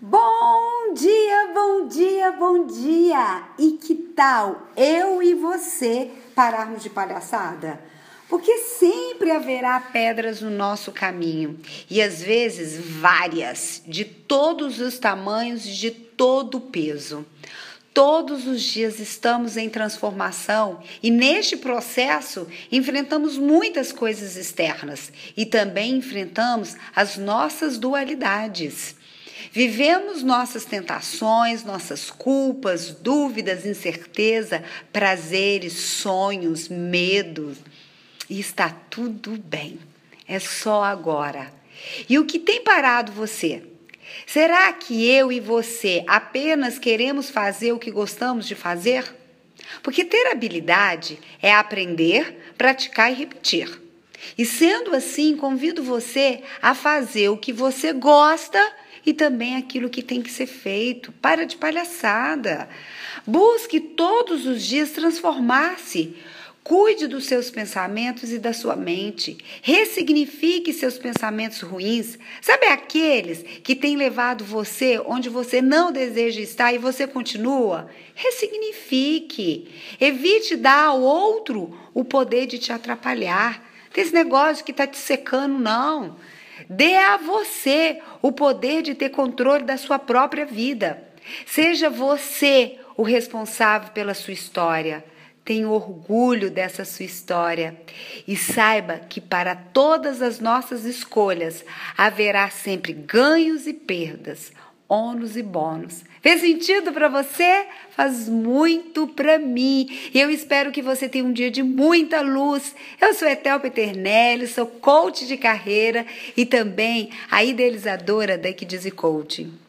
Bom dia, bom dia, bom dia! E que tal eu e você pararmos de palhaçada? Porque sempre haverá pedras no nosso caminho e às vezes várias, de todos os tamanhos, de todo o peso. Todos os dias estamos em transformação e neste processo enfrentamos muitas coisas externas e também enfrentamos as nossas dualidades. Vivemos nossas tentações, nossas culpas, dúvidas, incerteza, prazeres, sonhos, medos. E está tudo bem. É só agora. E o que tem parado você? Será que eu e você apenas queremos fazer o que gostamos de fazer? Porque ter habilidade é aprender, praticar e repetir. E sendo assim, convido você a fazer o que você gosta e também aquilo que tem que ser feito. Para de palhaçada. Busque todos os dias transformar-se. Cuide dos seus pensamentos e da sua mente. Ressignifique seus pensamentos ruins. Sabe aqueles que têm levado você onde você não deseja estar e você continua? Ressignifique. Evite dar ao outro o poder de te atrapalhar. Tem esse negócio que está te secando, não. Dê a você o poder de ter controle da sua própria vida. Seja você o responsável pela sua história. Tenha orgulho dessa sua história e saiba que para todas as nossas escolhas haverá sempre ganhos e perdas, ônus e bônus. Fez sentido para você? Faz muito para mim. E eu espero que você tenha um dia de muita luz. Eu sou Etel Peternelli, sou coach de carreira e também a idealizadora da Equidize Coaching.